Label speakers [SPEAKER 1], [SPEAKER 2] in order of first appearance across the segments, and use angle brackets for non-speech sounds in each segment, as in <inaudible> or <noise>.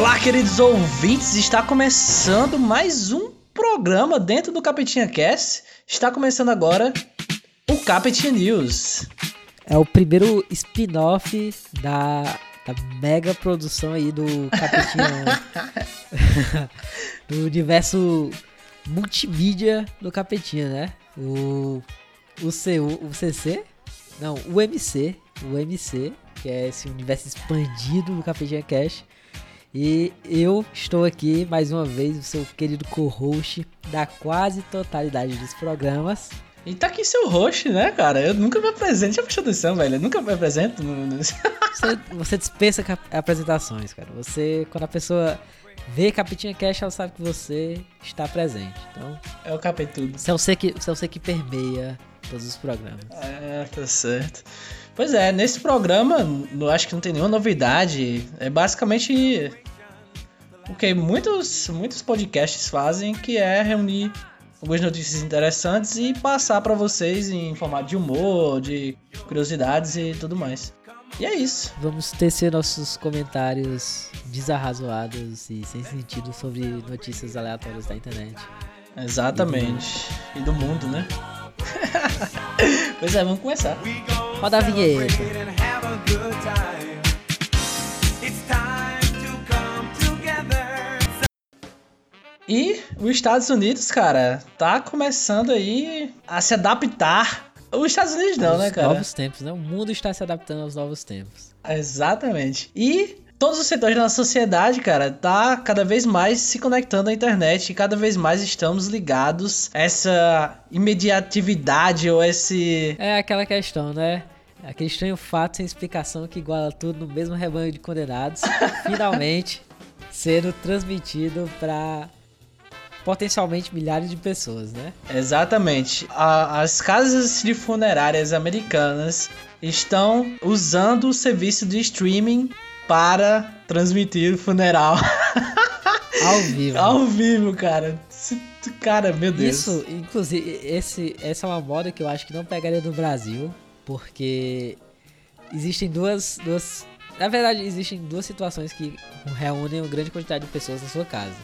[SPEAKER 1] Olá, queridos ouvintes, está começando mais um programa dentro do Capetinha Cast. Está começando agora o Capetinha News.
[SPEAKER 2] É o primeiro spin-off da, da mega produção aí do Capetinha. <laughs> do universo multimídia do Capetinha, né? O, o, CU, o CC? Não, o MC. O MC, que é esse universo expandido do Capetinha Cash. E eu estou aqui mais uma vez, o seu querido co-host da quase totalidade dos programas.
[SPEAKER 1] E tá aqui seu host, né, cara? Eu nunca me apresento, já prestou atenção, velho? Eu nunca me apresento. <laughs>
[SPEAKER 2] Você, você dispensa apresentações, cara. Você, quando a pessoa vê Capitinha Cash, ela sabe que você está presente. Então.
[SPEAKER 1] É o capetudo.
[SPEAKER 2] Você é você que, você é você que permeia todos os programas.
[SPEAKER 1] É, tá certo. Pois é, nesse programa, acho que não tem nenhuma novidade. É basicamente o que muitos, muitos podcasts fazem, que é reunir algumas notícias interessantes e passar para vocês em formato de humor, de curiosidades e tudo mais. E é isso.
[SPEAKER 2] Vamos tecer nossos comentários desarrazoados e sem sentido sobre notícias aleatórias da internet.
[SPEAKER 1] Exatamente. E do mundo, e do mundo né? <laughs> pois é, vamos começar.
[SPEAKER 2] Roda a vinheta.
[SPEAKER 1] E os Estados Unidos, cara, tá começando aí a se adaptar. Os Estados Unidos não, né, cara?
[SPEAKER 2] Novos tempos, né? O mundo está se adaptando aos novos tempos.
[SPEAKER 1] Exatamente. E todos os setores da sociedade, cara, tá cada vez mais se conectando à internet e cada vez mais estamos ligados a essa imediatividade ou esse.
[SPEAKER 2] É aquela questão, né? Aquele estranho fato sem explicação que iguala tudo no mesmo rebanho de condenados, <laughs> finalmente sendo transmitido para potencialmente milhares de pessoas, né?
[SPEAKER 1] Exatamente. A, as casas de funerárias americanas estão usando o serviço de streaming para transmitir o funeral. <laughs>
[SPEAKER 2] Ao vivo.
[SPEAKER 1] Ao vivo, cara. Cara, meu Deus.
[SPEAKER 2] Isso, inclusive, esse, essa é uma moda que eu acho que não pegaria no Brasil, porque existem duas, duas. Na verdade, existem duas situações que reúnem uma grande quantidade de pessoas na sua casa.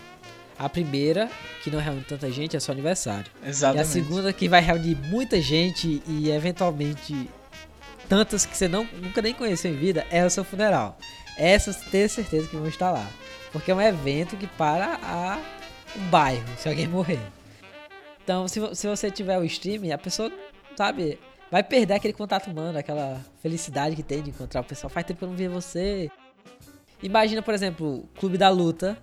[SPEAKER 2] A primeira, que não reúne tanta gente, é seu aniversário.
[SPEAKER 1] Exatamente.
[SPEAKER 2] E a segunda, que vai reunir muita gente e eventualmente tantas que você não, nunca nem conheceu em vida, é o seu funeral. Essas, ter certeza que vão estar lá. Porque é um evento que para a, um bairro, se alguém morrer. Então, se, se você tiver o streaming, a pessoa, sabe, vai perder aquele contato humano, aquela felicidade que tem de encontrar o pessoal. Faz tempo que eu não vi você. Imagina, por exemplo, o Clube da Luta.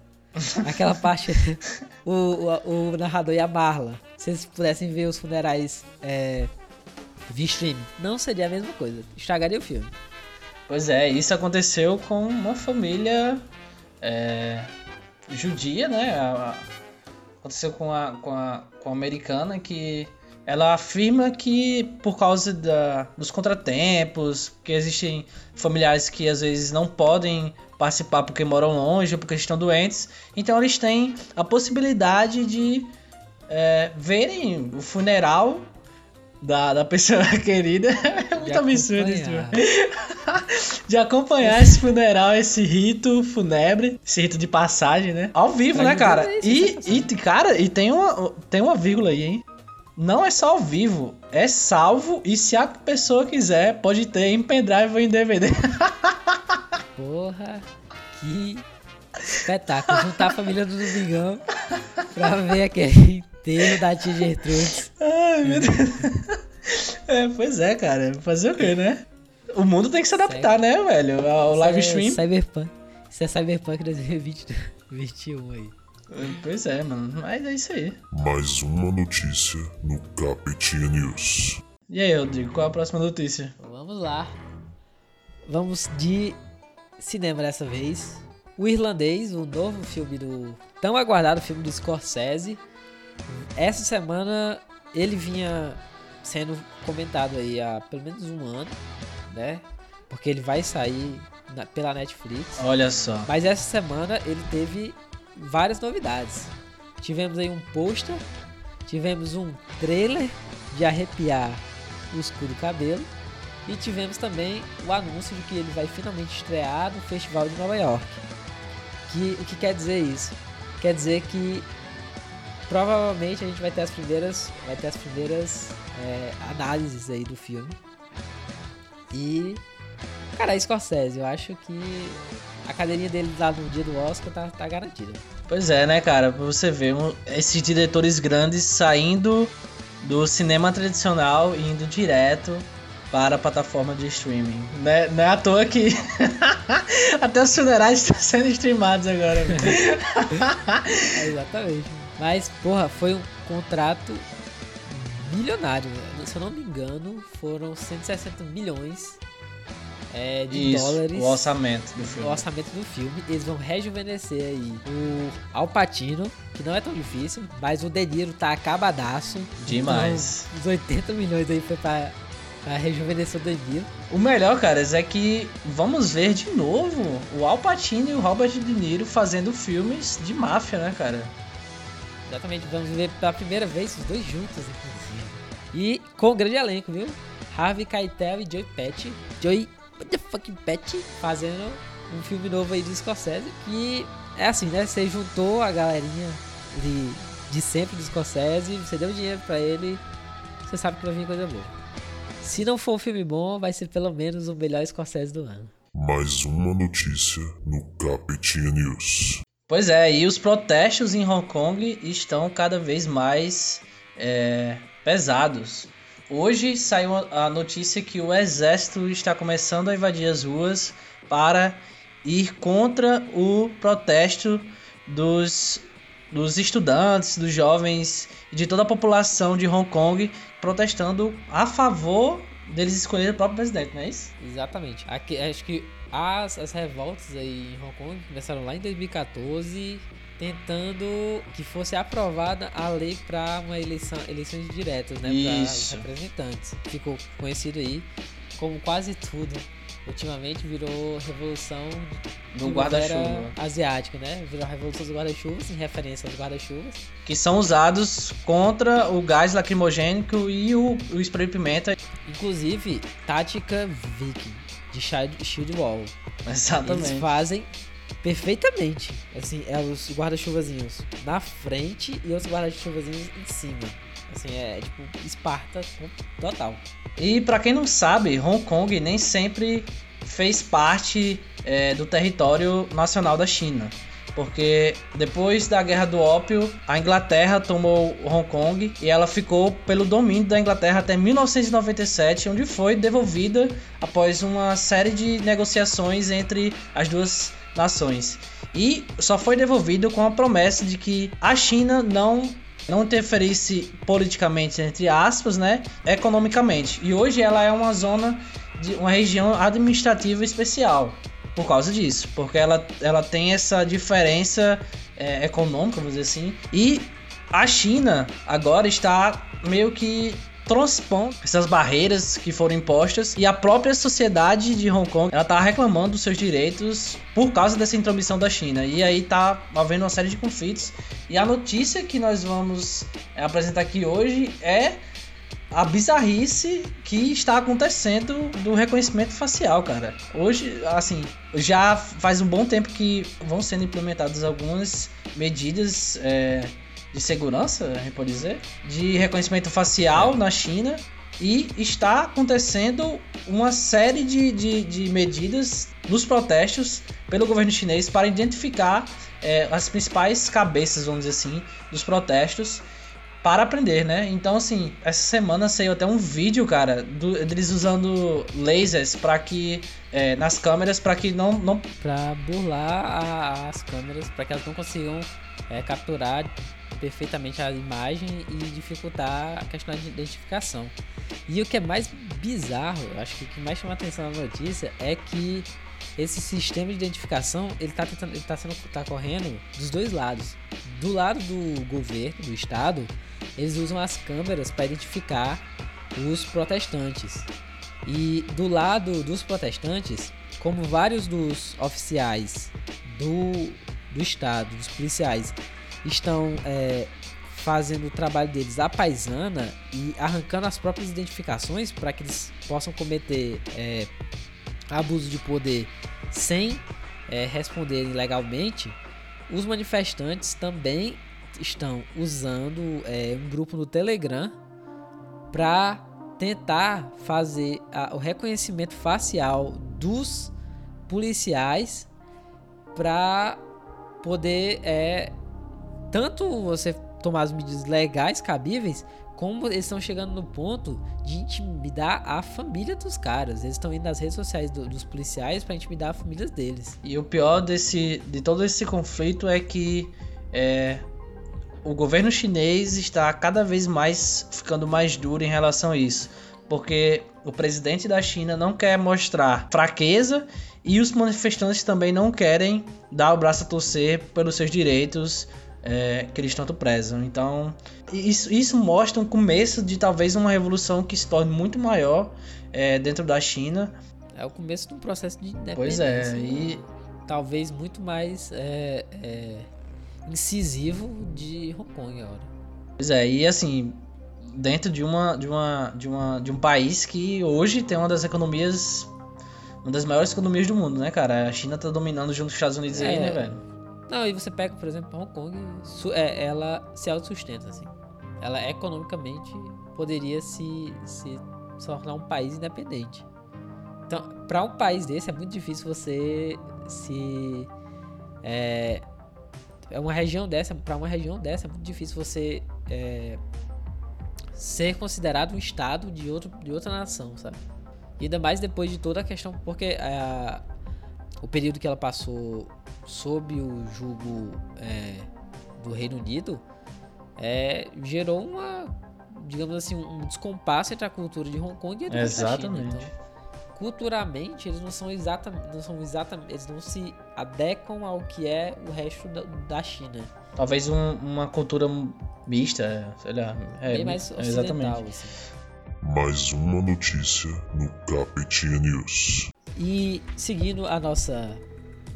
[SPEAKER 2] Aquela parte, <laughs> o, o, o, narrador e a Marla. Se eles pudessem ver os funerais é, via stream, não seria a mesma coisa. Estragaria o filme.
[SPEAKER 1] Pois é, isso aconteceu com uma família é, judia, né? Aconteceu com a, com, a, com a americana que ela afirma que por causa da, dos contratempos, que existem familiares que às vezes não podem participar porque moram longe ou porque estão doentes, então eles têm a possibilidade de é, verem o funeral da, da pessoa <laughs> querida. É muito absurdo isso. <laughs> de acompanhar esse funeral, esse rito fúnebre, esse rito de passagem, né? Ao vivo, pra né, cara? E, e, cara, e tem uma, tem uma vírgula aí, hein? Não é só ao vivo, é salvo e se a pessoa quiser, pode ter em pendrive ou em DVD. <laughs>
[SPEAKER 2] Porra, que espetáculo. Juntar a família do Domingão pra ver aquele enterro da tia Gertrude.
[SPEAKER 1] Ai, meu Deus. É, pois é, cara. Fazer o quê, né? O mundo tem que se adaptar, né, velho? Ao live é stream.
[SPEAKER 2] Cyberpunk. Isso é Cyberpunk 2021 aí.
[SPEAKER 1] Pois é, mano. Mas é isso aí.
[SPEAKER 3] Mais uma notícia no Capetinha News.
[SPEAKER 1] E aí, Rodrigo, qual é a próxima notícia?
[SPEAKER 2] Vamos lá. Vamos de cinema dessa vez. O Irlandês, o novo filme do. tão aguardado filme do Scorsese. Essa semana ele vinha sendo comentado aí há pelo menos um ano, né? Porque ele vai sair na, pela Netflix.
[SPEAKER 1] Olha só.
[SPEAKER 2] Mas essa semana ele teve várias novidades. Tivemos aí um pôster, tivemos um trailer de arrepiar o escudo cabelo e tivemos também o anúncio de que ele vai finalmente estrear no Festival de Nova York, Que, o que quer dizer isso? Quer dizer que provavelmente a gente vai ter as primeiras, vai ter as primeiras é, análises aí do filme. E, cara, Scorsese, eu acho que a cadeirinha dele lá no dia do Oscar tá, tá garantida.
[SPEAKER 1] Pois é, né, cara? Pra você ver, um, esses diretores grandes saindo do cinema tradicional e indo direto para a plataforma de streaming. Não é, não é à toa que <laughs> até os funerais estão sendo streamados agora. <laughs>
[SPEAKER 2] é, exatamente. Mas, porra, foi um contrato milionário. Se eu não me engano, foram 160 milhões é, de
[SPEAKER 1] Isso,
[SPEAKER 2] dólares.
[SPEAKER 1] O orçamento do filme.
[SPEAKER 2] O orçamento do filme. Eles vão rejuvenescer aí o Al Pacino, que não é tão difícil, mas o De Niro tá acabadaço.
[SPEAKER 1] Demais.
[SPEAKER 2] Então, os 80 milhões aí foi pra, pra rejuvenescer o De Niro.
[SPEAKER 1] O melhor, cara, é que vamos ver de novo o Al Pacino e o Robert De Niro fazendo filmes de máfia, né, cara?
[SPEAKER 2] Exatamente, vamos ver pela primeira vez os dois juntos, inclusive. E com um grande elenco, viu? Harvey Keitel e Joey Patch. Joey what the fucking Patch fazendo um filme novo aí do Scorsese que é assim, né? Você juntou a galerinha de, de sempre do Scorsese, você deu dinheiro para ele, você sabe que vai vir coisa boa. Se não for um filme bom, vai ser pelo menos o melhor Scorsese do ano.
[SPEAKER 3] Mais uma notícia no Capitinha News.
[SPEAKER 1] Pois é, e os protestos em Hong Kong estão cada vez mais é, pesados. Hoje saiu a notícia que o exército está começando a invadir as ruas para ir contra o protesto dos, dos estudantes, dos jovens e de toda a população de Hong Kong protestando a favor deles escolherem o próprio presidente, não é isso?
[SPEAKER 2] Exatamente. Aqui, acho que as, as revoltas aí em Hong Kong começaram lá em 2014 tentando que fosse aprovada a lei para uma eleição, eleições diretas, né, para representantes. Ficou conhecido aí como quase tudo. Ultimamente virou revolução
[SPEAKER 1] do guarda-chuva
[SPEAKER 2] asiático, né? Virou a revolução dos guarda-chuvas, em referência aos guarda-chuvas.
[SPEAKER 1] Que são usados contra o gás lacrimogênico e o, o spray pimenta.
[SPEAKER 2] Inclusive, tática viking de Shield Wall.
[SPEAKER 1] Exatamente.
[SPEAKER 2] Eles fazem perfeitamente. Assim, é os guarda-chuvazinhos na frente e os guarda-chuvazinhos em cima. Assim, é, é tipo Esparta total.
[SPEAKER 1] E para quem não sabe, Hong Kong nem sempre fez parte é, do território nacional da China. Porque depois da Guerra do Ópio, a Inglaterra tomou Hong Kong e ela ficou pelo domínio da Inglaterra até 1997, onde foi devolvida após uma série de negociações entre as duas nações. E só foi devolvido com a promessa de que a China não não interferisse politicamente entre aspas, né, economicamente. E hoje ela é uma zona de uma região administrativa especial por causa disso, porque ela, ela tem essa diferença é, econômica, vamos dizer assim, e a China agora está meio que transpondo essas barreiras que foram impostas e a própria sociedade de Hong Kong ela tá reclamando dos seus direitos por causa dessa intromissão da China e aí tá havendo uma série de conflitos e a notícia que nós vamos é, apresentar aqui hoje é a bizarrice que está acontecendo do reconhecimento facial, cara. Hoje, assim, já faz um bom tempo que vão sendo implementadas algumas medidas é, de segurança, a gente pode dizer, de reconhecimento facial é. na China e está acontecendo uma série de, de, de, medidas nos protestos pelo governo chinês para identificar é, as principais cabeças, vamos dizer assim, dos protestos para aprender, né? Então, assim, essa semana saiu até um vídeo, cara, do, deles usando lasers para que é, nas câmeras para que não não
[SPEAKER 2] para burlar a, as câmeras para que elas não consigam é, capturar perfeitamente a imagem e dificultar a questão de identificação. E o que é mais bizarro, acho que o que mais chama atenção na notícia é que esse sistema de identificação ele está tentando, ele tá sendo, tá correndo dos dois lados. Do lado do governo, do estado, eles usam as câmeras para identificar os protestantes. E do lado dos protestantes, como vários dos oficiais do, do estado, dos policiais, estão é, fazendo o trabalho deles à paisana e arrancando as próprias identificações para que eles possam cometer é, abuso de poder sem é, responderem legalmente, Os manifestantes também estão usando é, um grupo no Telegram para tentar fazer a, o reconhecimento facial dos policiais para poder é, tanto você tomar as medidas legais cabíveis como eles estão chegando no ponto de intimidar a família dos caras. Eles estão indo nas redes sociais do, dos policiais para intimidar as famílias deles.
[SPEAKER 1] E o pior desse, de todo esse conflito é que é, o governo chinês está cada vez mais ficando mais duro em relação a isso. Porque o presidente da China não quer mostrar fraqueza e os manifestantes também não querem dar o braço a torcer pelos seus direitos é, que eles tanto prezam. Então, isso, isso mostra um começo de talvez uma revolução que se torne muito maior é, dentro da China.
[SPEAKER 2] É o começo de um processo de independência.
[SPEAKER 1] Pois é, e
[SPEAKER 2] talvez muito mais é, é, incisivo de Hong Kong agora.
[SPEAKER 1] Pois é, e assim, dentro de uma, de uma, de uma, de um país que hoje tem uma das economias, uma das maiores economias do mundo, né, cara? A China tá dominando junto com os Estados Unidos aí,
[SPEAKER 2] É.
[SPEAKER 1] né, velho?
[SPEAKER 2] Não, e você pega, por exemplo, Hong Kong, é, ela se autossustenta, assim. Ela economicamente poderia se, se tornar um país independente. Então, para um país desse é muito difícil você se é, é uma região dessa, para uma região dessa é muito difícil você é, ser considerado um estado de outro de outra nação, sabe? E ainda mais depois de toda a questão, porque a, o período que ela passou sob o jugo é, do Reino Unido é, gerou uma, digamos assim, um descompasso entre a cultura de Hong Kong e a do resto da China.
[SPEAKER 1] Exatamente.
[SPEAKER 2] Então, culturalmente eles não são exatamente, não são exatamente, eles não se adequam ao que é o resto da, da China.
[SPEAKER 1] Talvez um- uma cultura mista, sei lá. É,
[SPEAKER 2] bem mais
[SPEAKER 1] é,
[SPEAKER 2] ocidental,
[SPEAKER 1] exatamente.
[SPEAKER 2] assim.
[SPEAKER 3] Mais uma notícia no Capitinha News.
[SPEAKER 2] E seguindo a nossa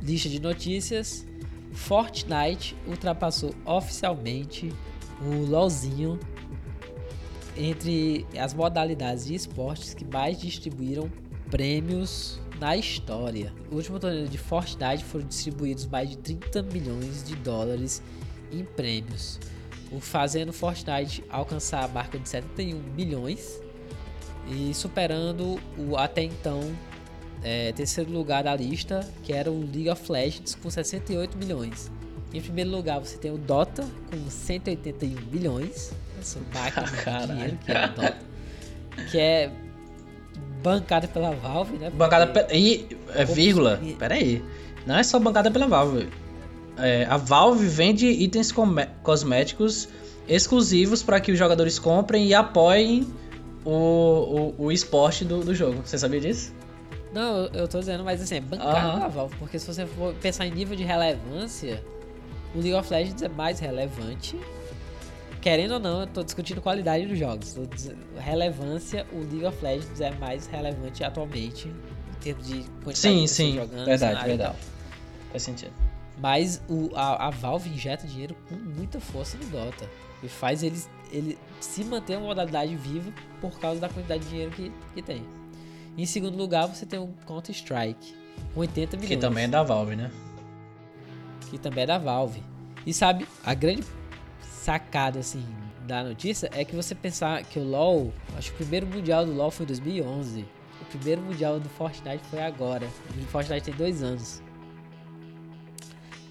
[SPEAKER 2] lista de notícias, Fortnite ultrapassou oficialmente o LoLzinho entre as modalidades de esportes que mais distribuíram prêmios na história. O último torneio de Fortnite foram distribuídos mais de 30 milhões de dólares em prêmios, o fazendo Fortnite alcançar a marca de 71 milhões e superando o até então é, terceiro lugar da lista, que era o League of Legends com 68 milhões. Em primeiro lugar você tem o Dota com 181 milhões, essa máquina de dinheiro que é o Dota, que é bancada pela Valve, né?
[SPEAKER 1] Bancada
[SPEAKER 2] Porque-
[SPEAKER 1] pe... E, é, vírgula,
[SPEAKER 2] E-
[SPEAKER 1] pera aí. Não é só bancada pela Valve. É, a Valve vende itens cosméticos exclusivos para que os jogadores comprem e apoiem o, o, o esporte do, do jogo. Você sabia disso?
[SPEAKER 2] Não, eu- eu tô dizendo, mas assim, é bancada
[SPEAKER 1] Aham.
[SPEAKER 2] pela Valve, porque se você for pensar em nível de relevância, o League of Legends é mais relevante. Querendo ou não, eu tô discutindo qualidade dos jogos. Tô dizendo, relevância, o League of Legends é mais relevante atualmente em termos de quantidade de
[SPEAKER 1] Sim,
[SPEAKER 2] pessoas
[SPEAKER 1] sim.
[SPEAKER 2] jogando,
[SPEAKER 1] Verdade, verdade. Faz sentido.
[SPEAKER 2] Mas o, a, a Valve injeta dinheiro com muita força no Dota. E faz ele, ele se manter uma modalidade viva por causa da quantidade de dinheiro que, que tem. Em segundo lugar, você tem o Counter-Strike, com 80 milhões.
[SPEAKER 1] Que também é da Valve, né?
[SPEAKER 2] que também é da Valve. E sabe, a grande sacada assim da notícia é que você pensar que o LoL, acho que o primeiro mundial do LoL foi em 2011. O primeiro mundial do Fortnite foi agora. O Fortnite tem dois anos.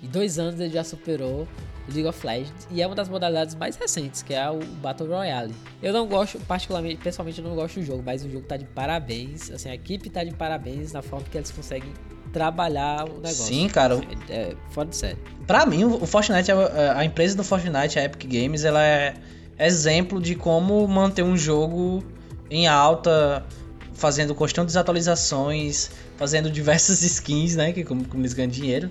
[SPEAKER 2] Em dois anos ele já superou League of Legends e é uma das modalidades mais recentes, que é o Battle Royale. Eu não gosto, particularmente, pessoalmente eu não gosto do jogo, mas o jogo tá de parabéns, assim, a equipe tá de parabéns na forma que eles conseguem trabalhar o negócio.
[SPEAKER 1] Sim, cara.
[SPEAKER 2] É, é fora de série.
[SPEAKER 1] Pra mim, o Fortnite, é- a empresa do Fortnite, a Epic Games, ela é exemplo de como manter um jogo em alta, fazendo constantes atualizações, fazendo diversas <laughs> skins, né? Que como, como eles ganham dinheiro.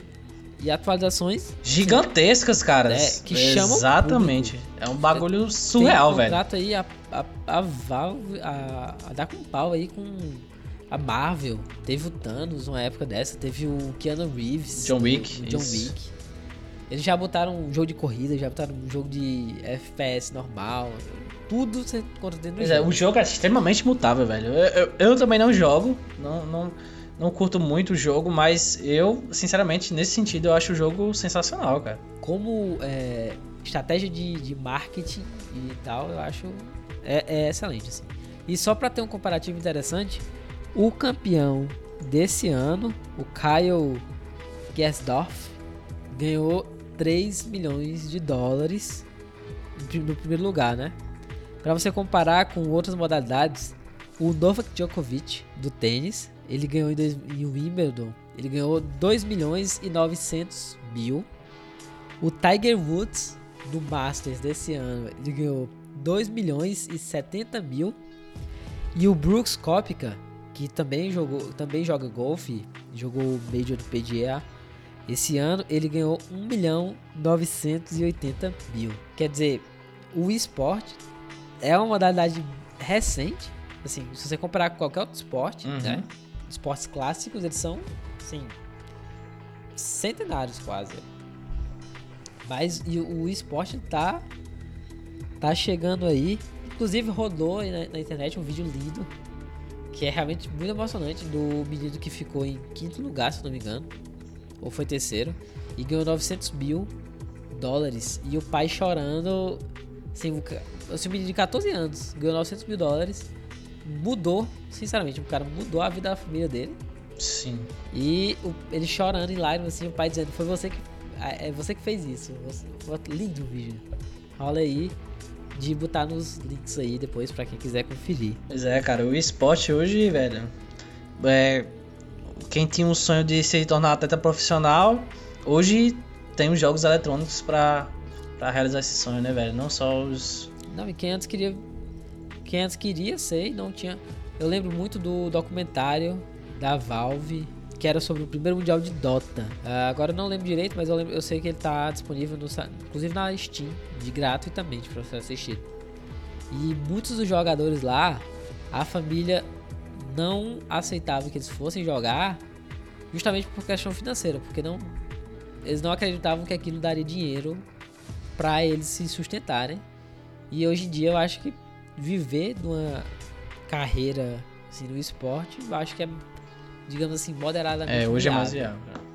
[SPEAKER 2] E atualizações
[SPEAKER 1] Gigantescas, cara.
[SPEAKER 2] É, que chamam
[SPEAKER 1] Exatamente. É um bagulho surreal,
[SPEAKER 2] tem
[SPEAKER 1] velho.
[SPEAKER 2] aí, a, a, a Valve, a, a dar com pau aí com a Marvel. Teve o Thanos uma época dessa, teve o Keanu Reeves.
[SPEAKER 1] John Wick,
[SPEAKER 2] John
[SPEAKER 1] isso.
[SPEAKER 2] Wick. Eles já botaram um jogo de corrida, já botaram um jogo de FPS normal. Tudo você encontra dentro do
[SPEAKER 1] Pois é,
[SPEAKER 2] jogo.
[SPEAKER 1] o jogo é extremamente mutável, velho. Eu, eu- eu também não jogo, não, não, não curto muito o jogo, mas eu, sinceramente, nesse sentido, eu acho o jogo sensacional, cara.
[SPEAKER 2] Como é, estratégia de, de marketing e tal, eu acho é, é excelente. Assim. E só para ter um comparativo interessante, o campeão desse ano, o Kyle Gesdorf, ganhou 3 milhões de dólares no primeiro lugar, né? Para você comparar com outras modalidades, o Novak Djokovic do tênis, ele ganhou em, dois, em Wimbledon, ele ganhou 2 milhões e 900 mil. O Tiger Woods do Masters desse ano, ele ganhou 2 milhões e 70 mil. E o Brooks Koepka, que também jogou, também joga golfe, jogou o Major do PGA, esse ano ele ganhou 1 milhão 980 mil. Quer dizer, o esporte é uma modalidade recente. Assim, se você comparar com qualquer outro esporte,
[SPEAKER 1] Uhum.
[SPEAKER 2] né? Esportes clássicos, eles são, assim, centenários quase. Mas e o esporte tá, tá chegando aí. Inclusive rodou na, na internet um vídeo lindo. Que é realmente muito emocionante. Do menino que ficou em quinto lugar, se não me engano. Ou foi terceiro. E ganhou 900 mil dólares. E o pai chorando. Assim, assim, um menino de 14 anos ganhou 900 mil dólares. Mudou, sinceramente, o cara mudou a vida da família dele.
[SPEAKER 1] Sim.
[SPEAKER 2] E o- ele chorando em lágrimas, assim, o pai dizendo, foi você que. É você que fez isso. Você, lindo o vídeo. Rola aí de botar nos links aí depois pra quem quiser conferir.
[SPEAKER 1] Pois é, cara, o esporte hoje, velho. É, quem tinha um sonho de se tornar atleta profissional, hoje tem os jogos eletrônicos pra realizar esse sonho, né, velho? Não só os.
[SPEAKER 2] Não, e quem antes queria. Quem antes queria ser e não tinha. Eu lembro muito do documentário da Valve, que era sobre o primeiro mundial de Dota. Ah, agora eu não lembro direito, mas eu, lembro, eu sei que ele tá disponível no, inclusive na Steam, de gratuitamente pra você assistir. E muitos dos jogadores lá, a família não aceitava que eles fossem jogar justamente por questão financeira, porque não eles não acreditavam que aquilo daria dinheiro para eles se sustentarem. E hoje em dia eu acho que viver de uma carreira assim, no esporte, eu acho que é, digamos assim, moderadamente
[SPEAKER 1] É, hoje é mais
[SPEAKER 2] viável.
[SPEAKER 1] viável. cara.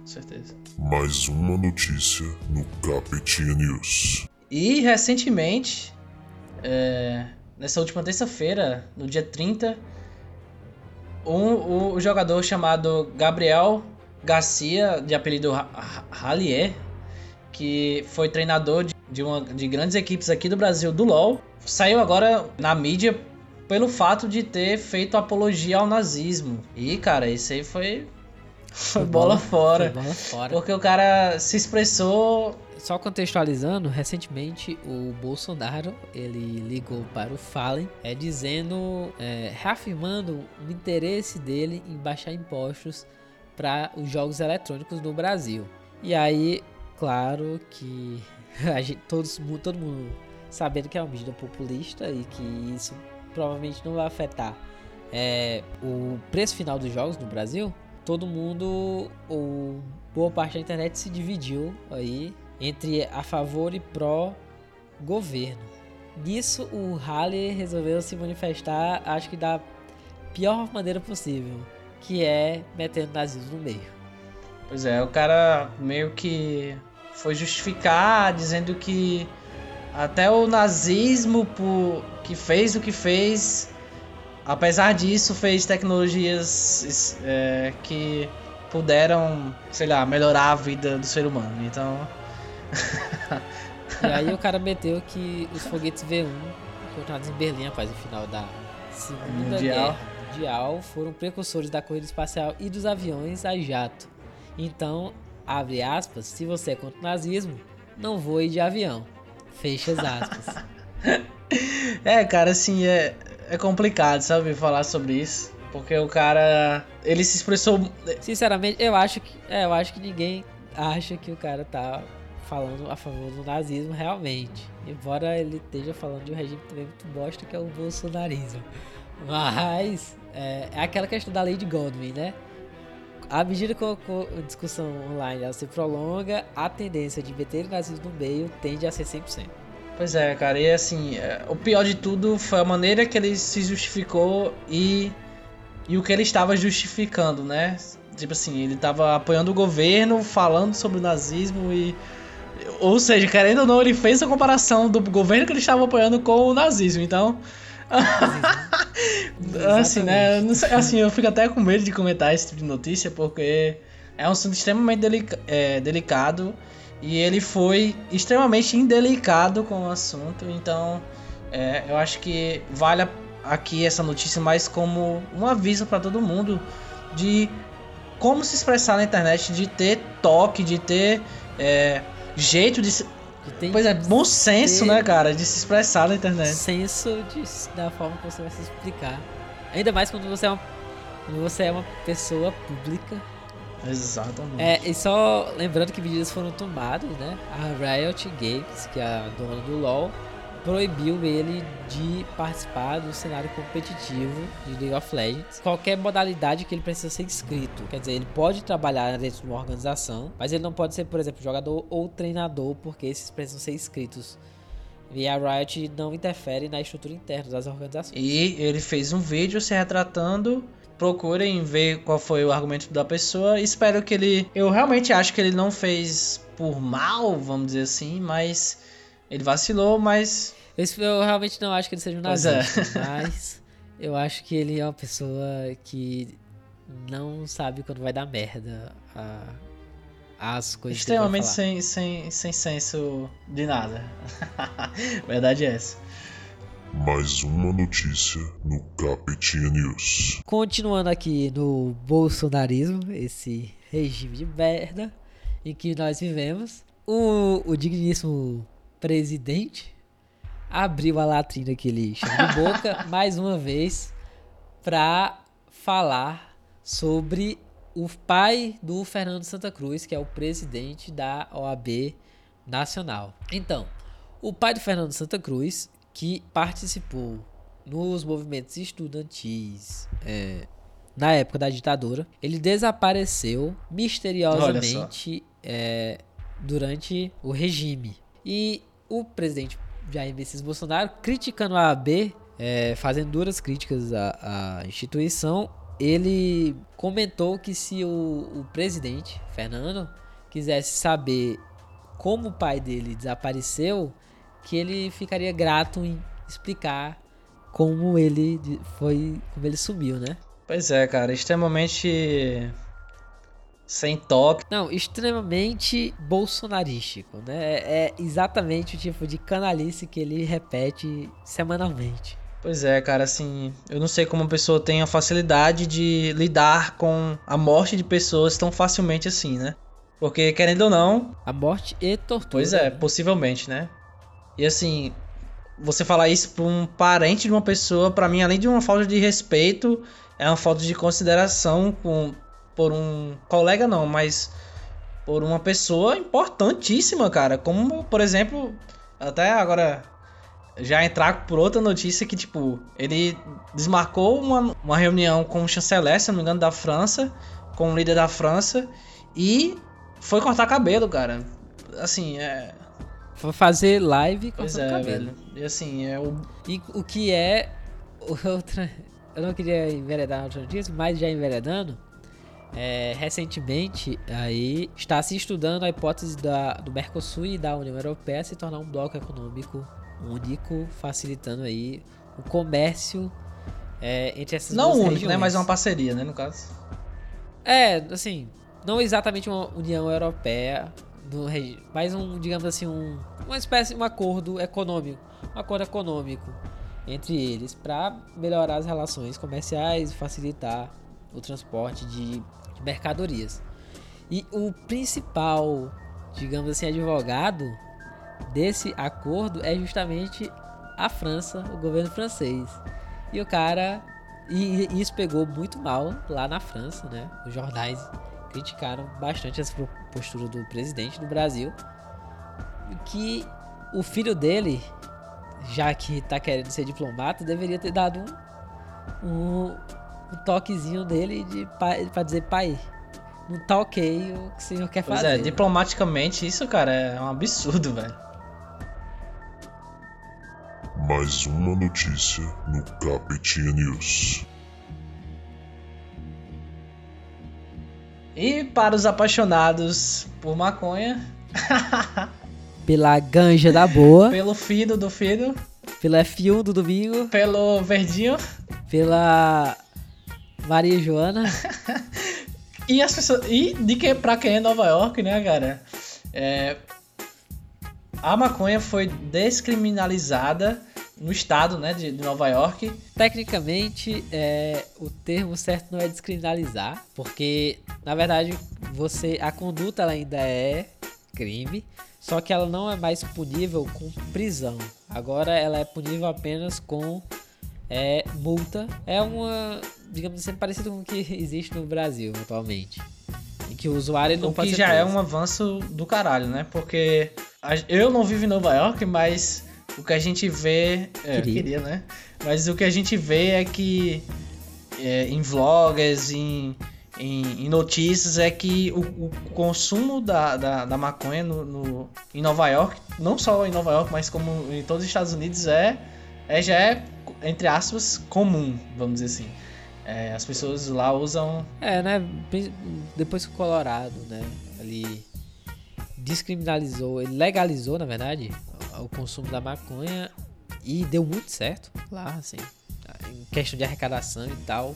[SPEAKER 1] Com certeza.
[SPEAKER 3] Mais uma notícia no Capitinha News.
[SPEAKER 1] E recentemente, é, nessa última terça-feira, no dia 30, um, o, o jogador chamado Gabriel Garcia, de apelido Ra- Ra- Rallier, que foi treinador de, de, uma, de grandes equipes aqui do Brasil do LoL, saiu agora na mídia pelo fato de ter feito apologia ao nazismo. E, cara, isso aí foi, <laughs> foi bola fora.
[SPEAKER 2] Foi bola fora.
[SPEAKER 1] Porque o cara se expressou
[SPEAKER 2] Só contextualizando, recentemente o Bolsonaro ele ligou para o Fallen, é dizendo, é, reafirmando o interesse dele em baixar impostos para os jogos eletrônicos no Brasil. E aí, claro que <laughs> gente, todos, todo mundo sabendo que é uma medida populista e que isso provavelmente não vai afetar é, o preço final dos jogos no Brasil, todo mundo, ou boa parte da internet se dividiu aí entre a favor e pró governo. Nisso o Halle resolveu se manifestar, acho que da pior maneira possível, que é metendo nazismo no meio.
[SPEAKER 1] Pois é, o cara meio que foi justificar dizendo que até o nazismo por, que fez o que fez, apesar disso fez tecnologias é, que puderam, sei lá, melhorar a vida do ser humano. Então,
[SPEAKER 2] E aí o <laughs> cara meteu que os foguetes V1 encontrados em Berlim após o final da Segunda
[SPEAKER 1] Mundial.
[SPEAKER 2] Guerra Mundial foram precursores da corrida espacial e dos aviões a jato. Então, abre aspas, se você é contra o nazismo, não voe de avião. Fecha as aspas. <laughs>
[SPEAKER 1] é, cara, assim, é, é complicado, sabe, falar sobre isso. Porque o cara, ele se expressou
[SPEAKER 2] Sinceramente, eu acho que é, eu acho que ninguém acha que o cara tá falando a favor do nazismo realmente. Embora ele esteja falando de um regime também muito bosta que é o bolsonarismo. Mas é, é aquela questão da lei de Goldwyn, né? À medida que a discussão online se prolonga, a tendência de meter nazismo no meio tende a ser 100%.
[SPEAKER 1] Pois é, cara, e assim, é, o pior de tudo foi a maneira que ele se justificou e, e o que ele estava justificando, né? Tipo assim, ele estava apoiando o governo, falando sobre o nazismo e. Ou seja, querendo ou não, ele fez a comparação do governo que ele estava apoiando com o nazismo. Então. <laughs> assim, né? Sei, assim, eu fico até com medo de comentar esse tipo de notícia porque é um assunto extremamente delica é, delicado e ele foi extremamente indelicado com o assunto. Então, é, eu acho que vale aqui essa notícia mais como um aviso para todo mundo de como se expressar na internet, de ter toque, de ter é, jeito de. Pois é, bom senso, né, cara, de se expressar na internet.
[SPEAKER 2] Senso de, da forma que você vai se explicar. Ainda mais quando você é uma, quando você é uma pessoa pública.
[SPEAKER 1] Exatamente.
[SPEAKER 2] É, e só lembrando que medidas foram tomadas, né? A Riot Games, que é a dona do LoL, proibiu ele de participar do cenário competitivo de League of Legends. Qualquer modalidade que ele precisa ser inscrito. Quer dizer, ele pode trabalhar dentro de uma organização, mas ele não pode ser, por exemplo, jogador ou treinador, porque esses precisam ser inscritos. E a Riot não interfere na estrutura interna das organizações.
[SPEAKER 1] E ele fez um vídeo se retratando. Procurem ver qual foi o argumento da pessoa. Espero que ele. Eu realmente acho que ele não fez por mal, vamos dizer assim, mas ele vacilou, mas.
[SPEAKER 2] Eu, eu realmente não acho que ele seja um nazista, é. <laughs> mas eu acho que ele é uma pessoa que não sabe quando vai dar merda a, as coisas
[SPEAKER 1] Extremamente sem, sem, sem senso de nada. <laughs> Verdade é essa.
[SPEAKER 3] Mais uma notícia no Capetinha News.
[SPEAKER 2] Continuando aqui no bolsonarismo, esse regime de merda em que nós vivemos, o, o digníssimo presidente abriu a latrina que ele chama de boca <laughs> mais uma vez para falar sobre o pai do Fernando Santa Cruz, que é o presidente da OAB Nacional. Então, o pai do Fernando Santa Cruz, que participou nos movimentos estudantis é, na época da ditadura, ele desapareceu misteriosamente é, durante o regime. E o presidente Jair Messias Bolsonaro criticando a AB, é, fazendo duras críticas à, à, instituição, ele comentou que se o, o presidente Fernando quisesse saber como o pai dele desapareceu, que ele ficaria grato em explicar como ele foi, como ele sumiu, né?
[SPEAKER 1] Pois é, cara, extremamente sem toque.
[SPEAKER 2] Não, extremamente bolsonarístico, né? É exatamente o tipo de canalice que ele repete semanalmente.
[SPEAKER 1] Pois é, cara, assim, eu não sei como uma pessoa tem a facilidade de lidar com a morte de pessoas tão facilmente assim, né? Porque, querendo ou não.
[SPEAKER 2] A morte e tortura.
[SPEAKER 1] Pois é, possivelmente, né? E assim, você falar isso pra um parente de uma pessoa, para mim, além de uma falta de respeito, é uma falta de consideração com por um colega não, mas por uma pessoa importantíssima, cara. Como, por exemplo, até agora já entrar por outra notícia que, tipo, ele desmarcou uma, uma reunião com o chanceler, se não me engano, da França, com o líder da França, e foi cortar cabelo, cara. Assim, é.
[SPEAKER 2] Foi fazer live
[SPEAKER 1] pois é, cabelo. velho. E assim, é o.
[SPEAKER 2] E o que é. <laughs> Outra. Eu não queria enveredar outra notícia, mas já enveredando é, recentemente aí está se estudando a hipótese da, do Mercosul e da União Europeia se tornar um bloco econômico único, facilitando aí o comércio é, entre essas
[SPEAKER 1] não
[SPEAKER 2] duas
[SPEAKER 1] único,
[SPEAKER 2] regiões.
[SPEAKER 1] né, mas uma parceria, né, no caso.
[SPEAKER 2] É, assim, não exatamente uma União Europeia, no, mas um, digamos assim, um, uma espécie, um acordo econômico, um acordo econômico entre eles para melhorar as relações comerciais, facilitar o transporte de mercadorias. E o principal, digamos assim, advogado desse acordo é justamente a França, o governo francês. E o cara. E isso pegou muito mal lá na França, né? Os jornais criticaram bastante essa postura do presidente do Brasil. Que o filho dele, já que tá querendo ser diplomata, deveria ter dado um, um o toquezinho dele de, pra dizer, pai, não tá ok o que o senhor quer
[SPEAKER 1] pois
[SPEAKER 2] fazer.
[SPEAKER 1] é, diplomaticamente isso, cara, é um absurdo, <laughs> velho.
[SPEAKER 3] Mais uma notícia no Capetinha News.
[SPEAKER 1] E para os apaixonados por maconha, <laughs>
[SPEAKER 2] Pela ganja da boa,
[SPEAKER 1] pelo fido do fido,
[SPEAKER 2] pela F1 do domingo,
[SPEAKER 1] pelo verdinho
[SPEAKER 2] pela Maria Joana. <laughs>
[SPEAKER 1] e as pessoas e de que para quem é Nova York, né, cara? É, a maconha foi descriminalizada no estado, né, de, de Nova York.
[SPEAKER 2] Tecnicamente, é, o termo certo não é descriminalizar, porque na verdade você a conduta ainda é crime, só que ela não é mais punível com prisão. Agora ela é punível apenas com é, multa. É uma, digamos assim, parecido com o que <laughs> existe no Brasil atualmente. Em que o usuário não
[SPEAKER 1] O
[SPEAKER 2] pode
[SPEAKER 1] que já é
[SPEAKER 2] preso.
[SPEAKER 1] um avanço do caralho, né? Porque eu não vivo em Nova York, mas o que a gente vê. É,
[SPEAKER 2] Queria.
[SPEAKER 1] queria, né? Mas o que a gente vê é que é, em vlogs, em, em, em notícias, é que o, o consumo da, da, da maconha no, no- em Nova York, não só em Nova York, mas como em todos os Estados Unidos, é, é já é, entre aspas, comum, vamos dizer assim. É, as pessoas lá usam
[SPEAKER 2] É, né? Depois que o Colorado, né, ali descriminalizou, ele legalizou, na verdade, o o consumo da maconha e deu muito certo lá, assim, em questão de arrecadação e tal.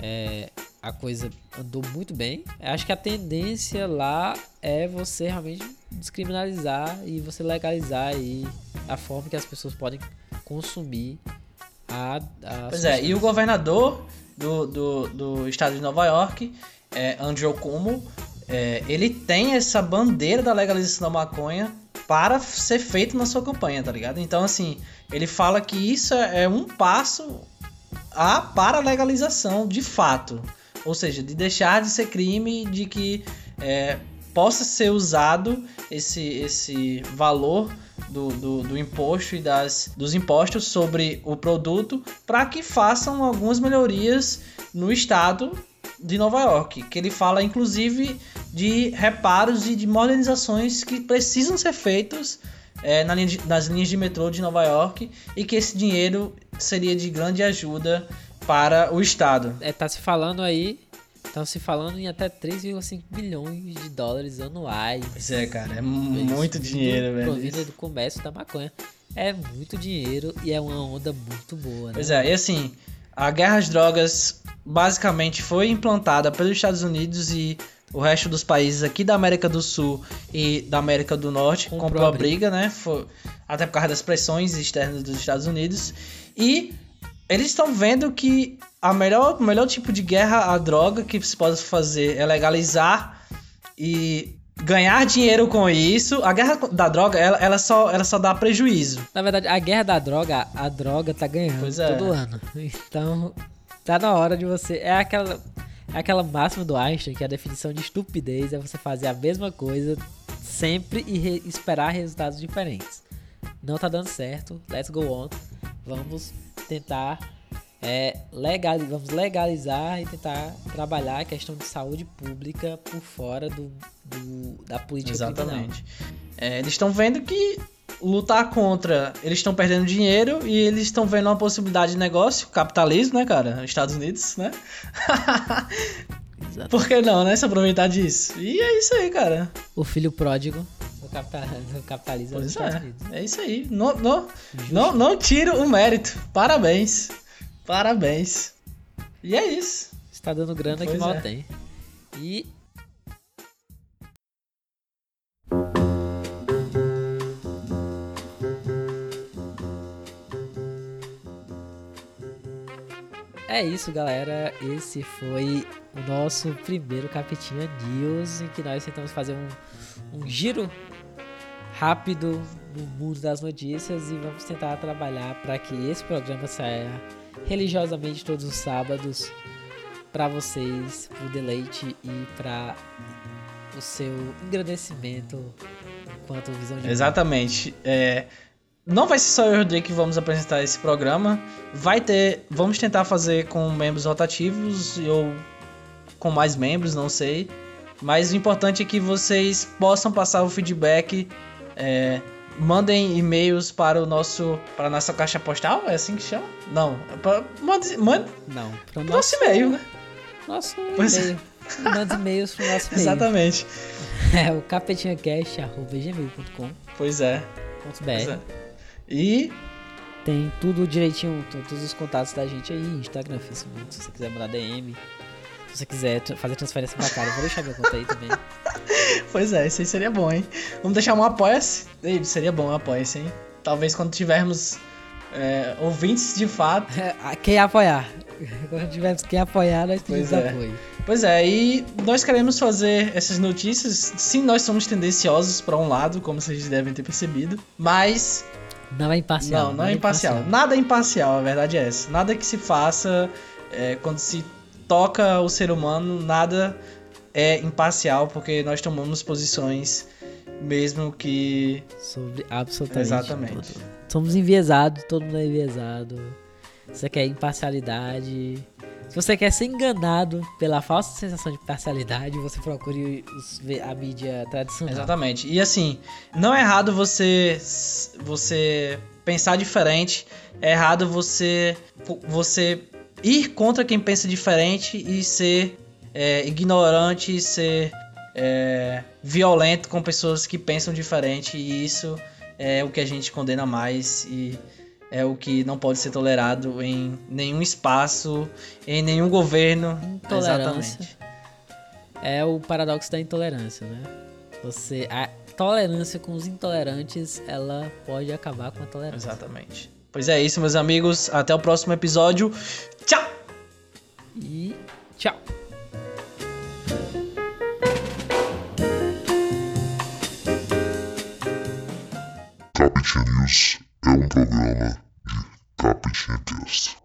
[SPEAKER 2] é, a coisa andou muito bem. Acho que a tendência lá é você realmente descriminalizar e você legalizar aí a forma que as pessoas podem consumir a, a
[SPEAKER 1] Pois é, e o governador do, do, do estado de Nova York, é, Andrew Cuomo, é, ele tem essa bandeira da legalização da maconha para ser feito na sua campanha, tá ligado? Então, assim, ele fala que isso é um passo a, para a legalização de fato. Ou seja, de deixar de ser crime, de que é, possa ser usado esse, esse valor do, do, do imposto e das, dos impostos sobre o produto para que façam algumas melhorias no estado de Nova York. Que ele fala, inclusive, de reparos e de modernizações que precisam ser feitos é, na linha de- nas linhas de metrô de Nova York e que esse dinheiro seria de grande ajuda para o estado.
[SPEAKER 2] É, tá se falando aí, estão se falando em até 3,5 milhões de dólares anuais.
[SPEAKER 1] Pois é, cara, é muito dinheiro, velho.
[SPEAKER 2] Provindo do comércio da maconha. É muito dinheiro e é uma onda muito boa, né?
[SPEAKER 1] Pois é, e assim, a guerra às drogas basicamente foi implantada pelos Estados Unidos e o resto dos países aqui da América do Sul e da América do Norte
[SPEAKER 2] Comprou
[SPEAKER 1] comprou,
[SPEAKER 2] a
[SPEAKER 1] a briga, né? Foi, até por causa das pressões externas dos Estados Unidos. E eles estão vendo que a melhor, o melhor tipo de guerra à droga que se pode fazer é legalizar e ganhar dinheiro com isso. A guerra da droga, ela, ela, só, ela só dá prejuízo.
[SPEAKER 2] Na verdade, a guerra da droga, a droga tá ganhando
[SPEAKER 1] é.
[SPEAKER 2] todo ano. Então, tá na hora de você. É aquela, é aquela máxima do Einstein que a definição de estupidez é você fazer a mesma coisa sempre e re- esperar resultados diferentes. Não tá dando certo, let's go on. Vamos tentar é, legal, vamos legalizar e tentar trabalhar a questão de saúde pública por fora do, do- da política.
[SPEAKER 1] Exatamente. É, eles estão vendo que lutar contra, eles estão perdendo dinheiro e eles estão vendo uma possibilidade de negócio, capitalismo, né, cara? Estados Unidos, né? <laughs>
[SPEAKER 2] Exato.
[SPEAKER 1] Por que não, né? Se aproveitar disso. E é isso aí, cara.
[SPEAKER 2] O filho pródigo capital, do capitalismo dos
[SPEAKER 1] Pois
[SPEAKER 2] Estados
[SPEAKER 1] é.
[SPEAKER 2] Unidos.
[SPEAKER 1] É isso aí. Não, não, não, não tiro o mérito. Parabéns. Parabéns. E é isso.
[SPEAKER 2] Está dando grana que
[SPEAKER 1] Pois
[SPEAKER 2] mal
[SPEAKER 1] é.
[SPEAKER 2] tem. E É isso, galera. Esse foi o nosso primeiro Capitinha News, em que nós tentamos fazer um, um giro rápido no mundo das notícias e vamos tentar trabalhar para que esse programa saia religiosamente todos os sábados para vocês, pro deleite e para o seu engrandecimento enquanto visão de.
[SPEAKER 1] Exatamente. É, não vai ser só eu e o Rodrigo que vamos apresentar esse programa. Vai ter. Vamos tentar fazer com membros rotativos ou com mais membros, não sei. Mas o importante é que vocês possam passar o feedback. É, mandem e-mails para o nosso. Para a nossa caixa postal? É assim que chama? Não. pra- Mande, mande
[SPEAKER 2] Não, para o nosso
[SPEAKER 1] e-mail, né?
[SPEAKER 2] nosso
[SPEAKER 1] Pois é.
[SPEAKER 2] e-mail. manda e-mails pro nosso e-mail.
[SPEAKER 1] Exatamente. <laughs>
[SPEAKER 2] É o capetinhacast.gmail.com
[SPEAKER 1] Pois é. Pois é. E
[SPEAKER 2] tem tudo direitinho, todos os contatos da gente aí, Instagram, Facebook, se você quiser mandar DM. Se você quiser fazer transferência bancária, eu vou deixar minha conta aí também. <laughs>
[SPEAKER 1] pois é, isso aí seria bom, hein? Vamos deixar um apoia-se. Seria bom um apoia-se, hein? Talvez quando tivermos é, ouvintes de fato. <laughs>
[SPEAKER 2] quem apoiar. Quando tivermos quem apoiar, nós temos
[SPEAKER 1] pois é.
[SPEAKER 2] apoio.
[SPEAKER 1] Pois é, e nós queremos fazer essas notícias. Sim, nós somos tendenciosos para um lado, como vocês devem ter percebido, mas.
[SPEAKER 2] Não é imparcial.
[SPEAKER 1] Não, não é imparcial. imparcial. Nada é imparcial, a verdade é essa. Nada que se faça é, quando se toca o ser humano, nada é imparcial, porque nós tomamos posições mesmo que.
[SPEAKER 2] Sobre absolutamente.
[SPEAKER 1] Exatamente.
[SPEAKER 2] Tudo. Somos enviesados, todo mundo é enviesado. Você quer imparcialidade. Se você quer ser enganado pela falsa sensação de parcialidade, você procure os, a mídia tradicional.
[SPEAKER 1] Exatamente. E assim, não é errado você você pensar diferente, é errado você você ir contra quem pensa diferente e ser é, ignorante, ser é, violento com pessoas que pensam diferente e isso é o que a gente condena mais e é o que não pode ser tolerado em nenhum espaço, em nenhum governo.
[SPEAKER 2] Intolerância. Exatamente. É o paradoxo da intolerância, né? Você a tolerância com os intolerantes, ela pode acabar com a tolerância.
[SPEAKER 1] Exatamente. Pois é isso, meus amigos. Até o próximo episódio. Tchau.
[SPEAKER 2] E tchau.
[SPEAKER 3] Capitinha News é um programa de Capitinha <laughs> Cast.